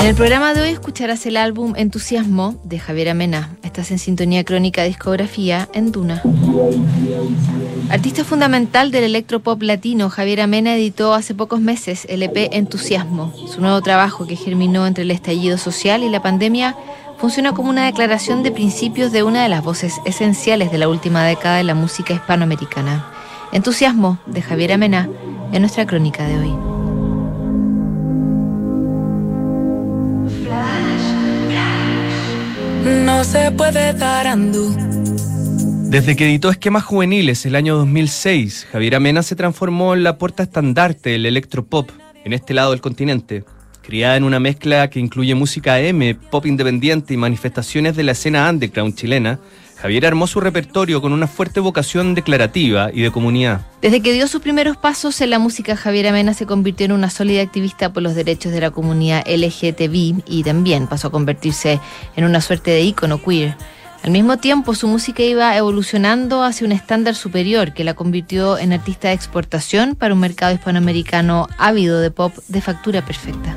En el programa de hoy escucharás el álbum Entusiasmo de Javier Amena. Estás en sintonía crónica discografía en Duna. Artista fundamental del electropop latino, Javier Amena editó hace pocos meses el EP Entusiasmo. Su nuevo trabajo, que germinó entre el estallido social y la pandemia, funciona como una declaración de principios de una de las voces esenciales de la última década de la música hispanoamericana. Entusiasmo de Javier Amena en nuestra crónica de hoy. Se puede dar andú. Desde que editó Esquemas Juveniles el año 2006, Javier Amena se transformó en la puerta estandarte del electropop en este lado del continente. Criada en una mezcla que incluye música M, pop independiente y manifestaciones de la escena underground chilena, Javier armó su repertorio con una fuerte vocación declarativa y de comunidad. Desde que dio sus primeros pasos en la música, Javier Amena se convirtió en una sólida activista por los derechos de la comunidad LGTB y también pasó a convertirse en una suerte de ícono queer. Al mismo tiempo, su música iba evolucionando hacia un estándar superior que la convirtió en artista de exportación para un mercado hispanoamericano ávido de pop de factura perfecta.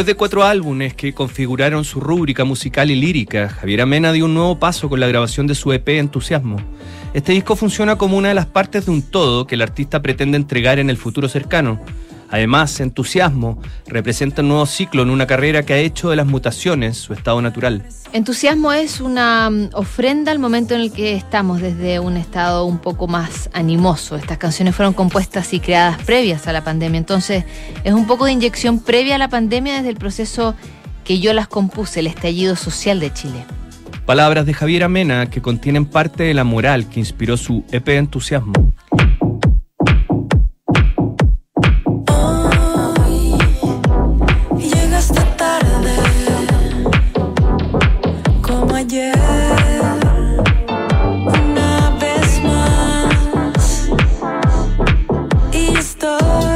Después de cuatro álbumes que configuraron su rúbrica musical y lírica, Javier Amena dio un nuevo paso con la grabación de su EP Entusiasmo. Este disco funciona como una de las partes de un todo que el artista pretende entregar en el futuro cercano. Además, entusiasmo representa un nuevo ciclo en una carrera que ha hecho de las mutaciones su estado natural. Entusiasmo es una mm, ofrenda al momento en el que estamos desde un estado un poco más animoso. Estas canciones fueron compuestas y creadas previas a la pandemia, entonces es un poco de inyección previa a la pandemia desde el proceso que yo las compuse, el estallido social de Chile. Palabras de Javier Amena que contienen parte de la moral que inspiró su EP Entusiasmo. Oh.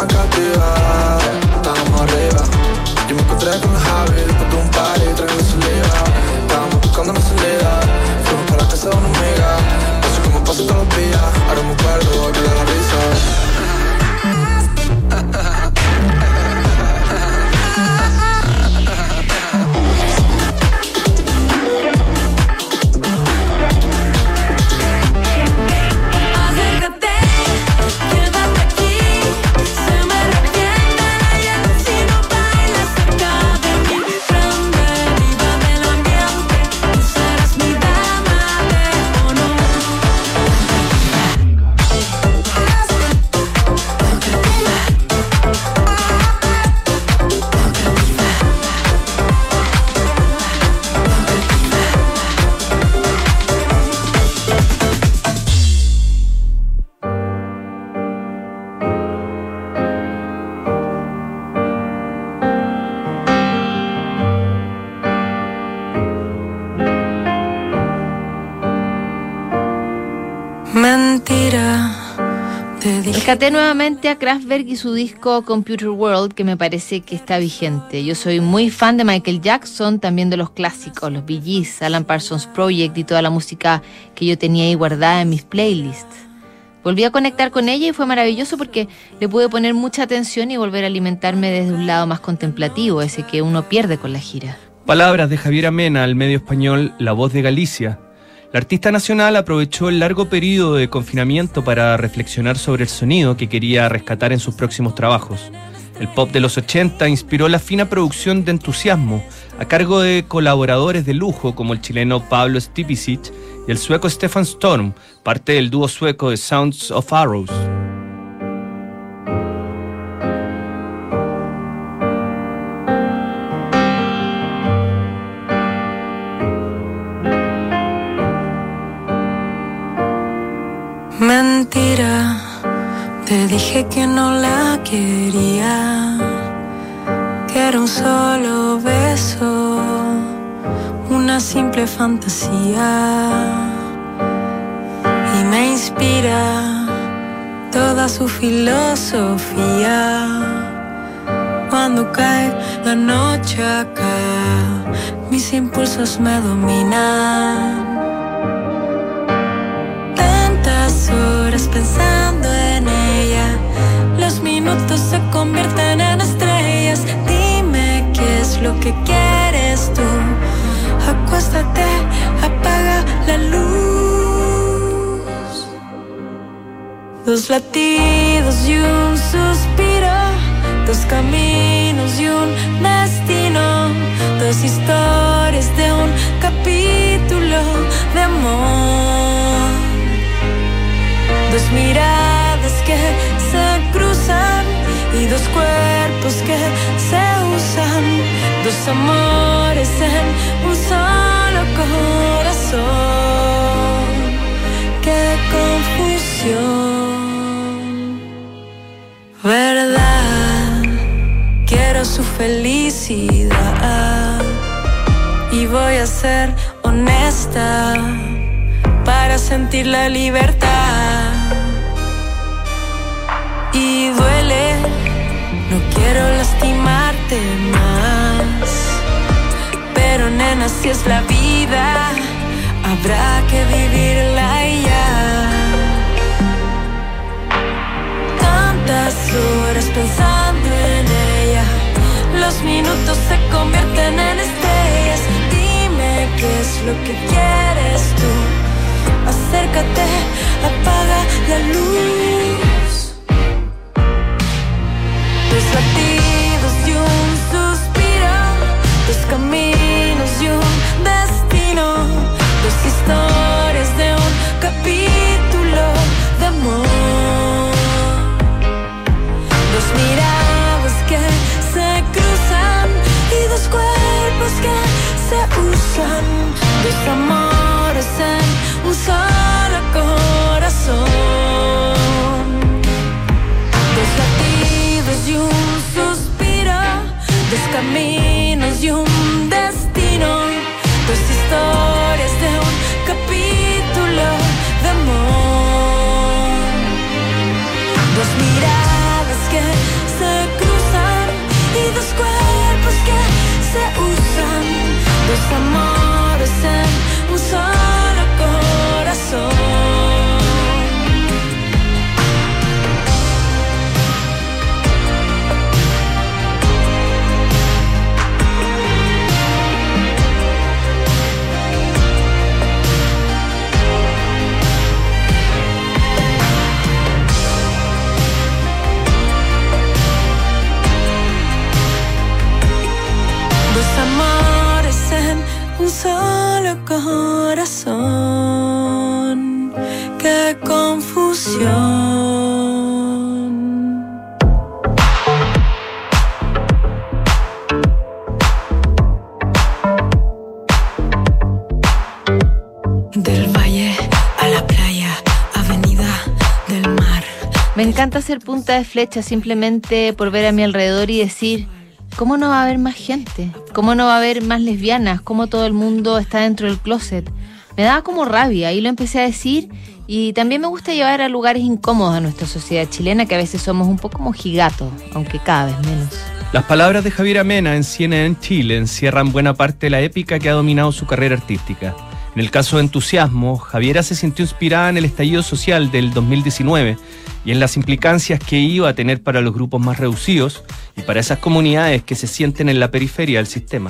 la cathédrale Rescaté nuevamente a Kraftwerk y su disco Computer World, que me parece que está vigente. Yo soy muy fan de Michael Jackson, también de los clásicos, los Bee Alan Parsons Project y toda la música que yo tenía ahí guardada en mis playlists. Volví a conectar con ella y fue maravilloso porque le pude poner mucha atención y volver a alimentarme desde un lado más contemplativo, ese que uno pierde con la gira. Palabras de Javier Amena al medio español La Voz de Galicia la artista nacional aprovechó el largo periodo de confinamiento para reflexionar sobre el sonido que quería rescatar en sus próximos trabajos. El pop de los 80 inspiró la fina producción de entusiasmo a cargo de colaboradores de lujo como el chileno Pablo Stipicic y el sueco Stefan Storm, parte del dúo sueco de Sounds of Arrows. Te dije que no la quería, que era un solo beso, una simple fantasía. Y me inspira toda su filosofía. Cuando cae la noche acá, mis impulsos me dominan. Que quieres tú. Acuéstate, apaga la luz. Dos latidos y un suspiro, dos caminos y un destino, dos historias de un capítulo de amor. Dos miradas que se cruzan y dos cuerpos que se usan, dos amores en un solo corazón. Qué confusión, verdad. Quiero su felicidad y voy a ser honesta para sentir la libertad. Y duele, no quiero lastimarte más. Pero nena, si es la vida, habrá que vivirla ya. Tantas horas pensando en ella, los minutos se convierten en estrellas. Dime qué es lo que quieres tú. Acércate, apaga la luz. Qué confusión. Del valle a la playa, avenida del mar. Me encanta hacer punta de flecha simplemente por ver a mi alrededor y decir, ¿cómo no va a haber más gente? ¿Cómo no va a haber más lesbianas? ¿Cómo todo el mundo está dentro del closet? Me daba como rabia y lo empecé a decir y también me gusta llevar a lugares incómodos a nuestra sociedad chilena que a veces somos un poco mojigatos, aunque cada vez menos. Las palabras de Javier Amena en CNN Chile encierran buena parte de la épica que ha dominado su carrera artística. En el caso de Entusiasmo, Javiera se sintió inspirada en el estallido social del 2019 y en las implicancias que iba a tener para los grupos más reducidos y para esas comunidades que se sienten en la periferia del sistema.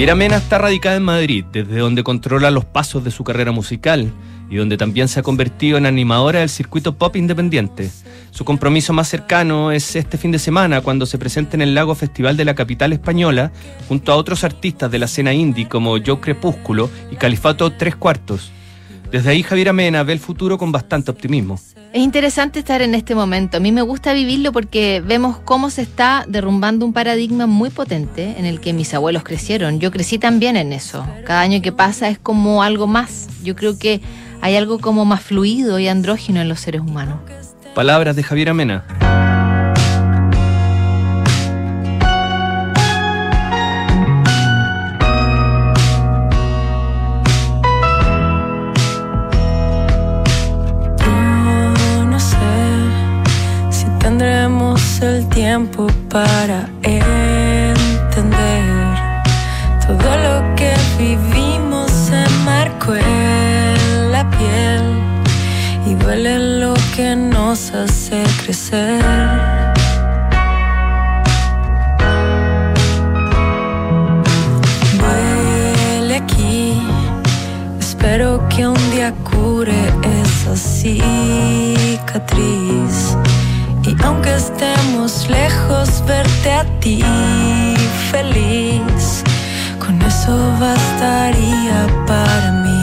Javiera Mena está radicada en Madrid, desde donde controla los pasos de su carrera musical y donde también se ha convertido en animadora del circuito pop independiente. Su compromiso más cercano es este fin de semana cuando se presenta en el Lago Festival de la capital española junto a otros artistas de la escena indie como Joe Crepúsculo y Califato Tres Cuartos. Desde ahí Javiera Mena ve el futuro con bastante optimismo. Es interesante estar en este momento. A mí me gusta vivirlo porque vemos cómo se está derrumbando un paradigma muy potente en el que mis abuelos crecieron. Yo crecí también en eso. Cada año que pasa es como algo más. Yo creo que hay algo como más fluido y andrógino en los seres humanos. Palabras de Javiera Mena. Tiempo para entender todo lo que vivimos se marcó en la piel y duele lo que nos hace crecer. Duele aquí, espero que un día cure esa cicatriz aunque estemos lejos, verte a ti feliz, con eso bastaría para mí.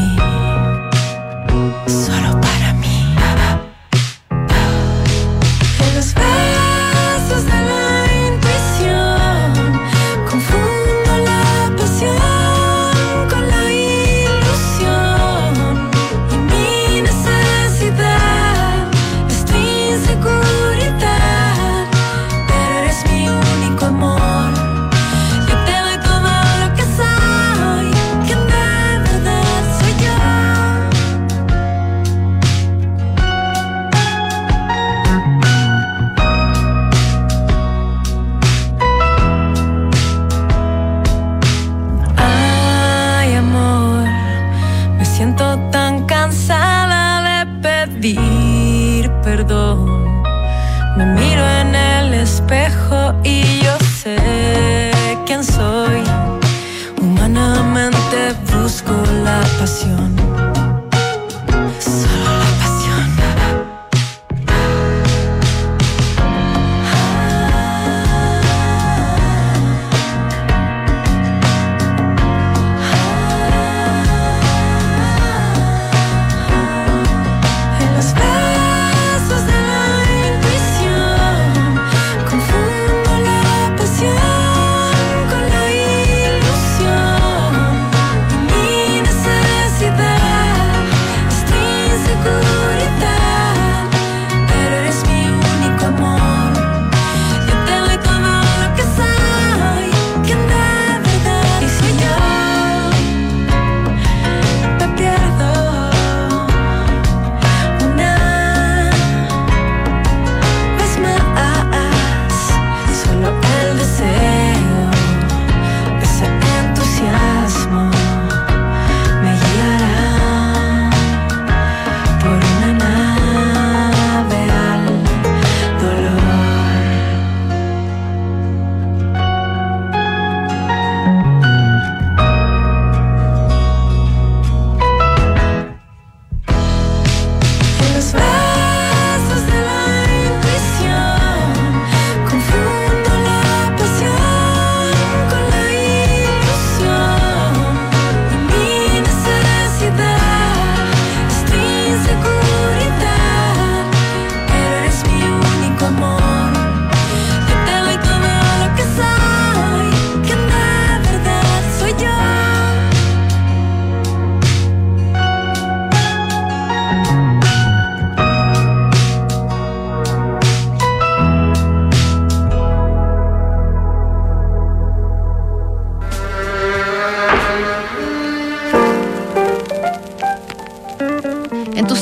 Pasión.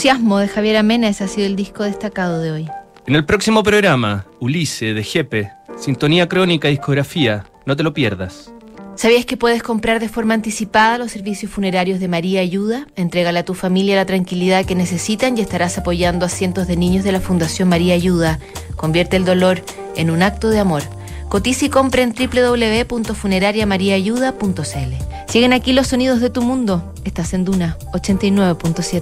Entusiasmo de Javier Amena, ese ha sido el disco destacado de hoy. En el próximo programa, Ulisse de Jepe, Sintonía Crónica Discografía, no te lo pierdas. ¿Sabías que puedes comprar de forma anticipada los servicios funerarios de María Ayuda? Entrégale a tu familia la tranquilidad que necesitan y estarás apoyando a cientos de niños de la Fundación María Ayuda. Convierte el dolor en un acto de amor. Cotiza y compra en www.funerariamariaayuda.cl. Siguen aquí los sonidos de tu mundo. Estás en Duna 89.7.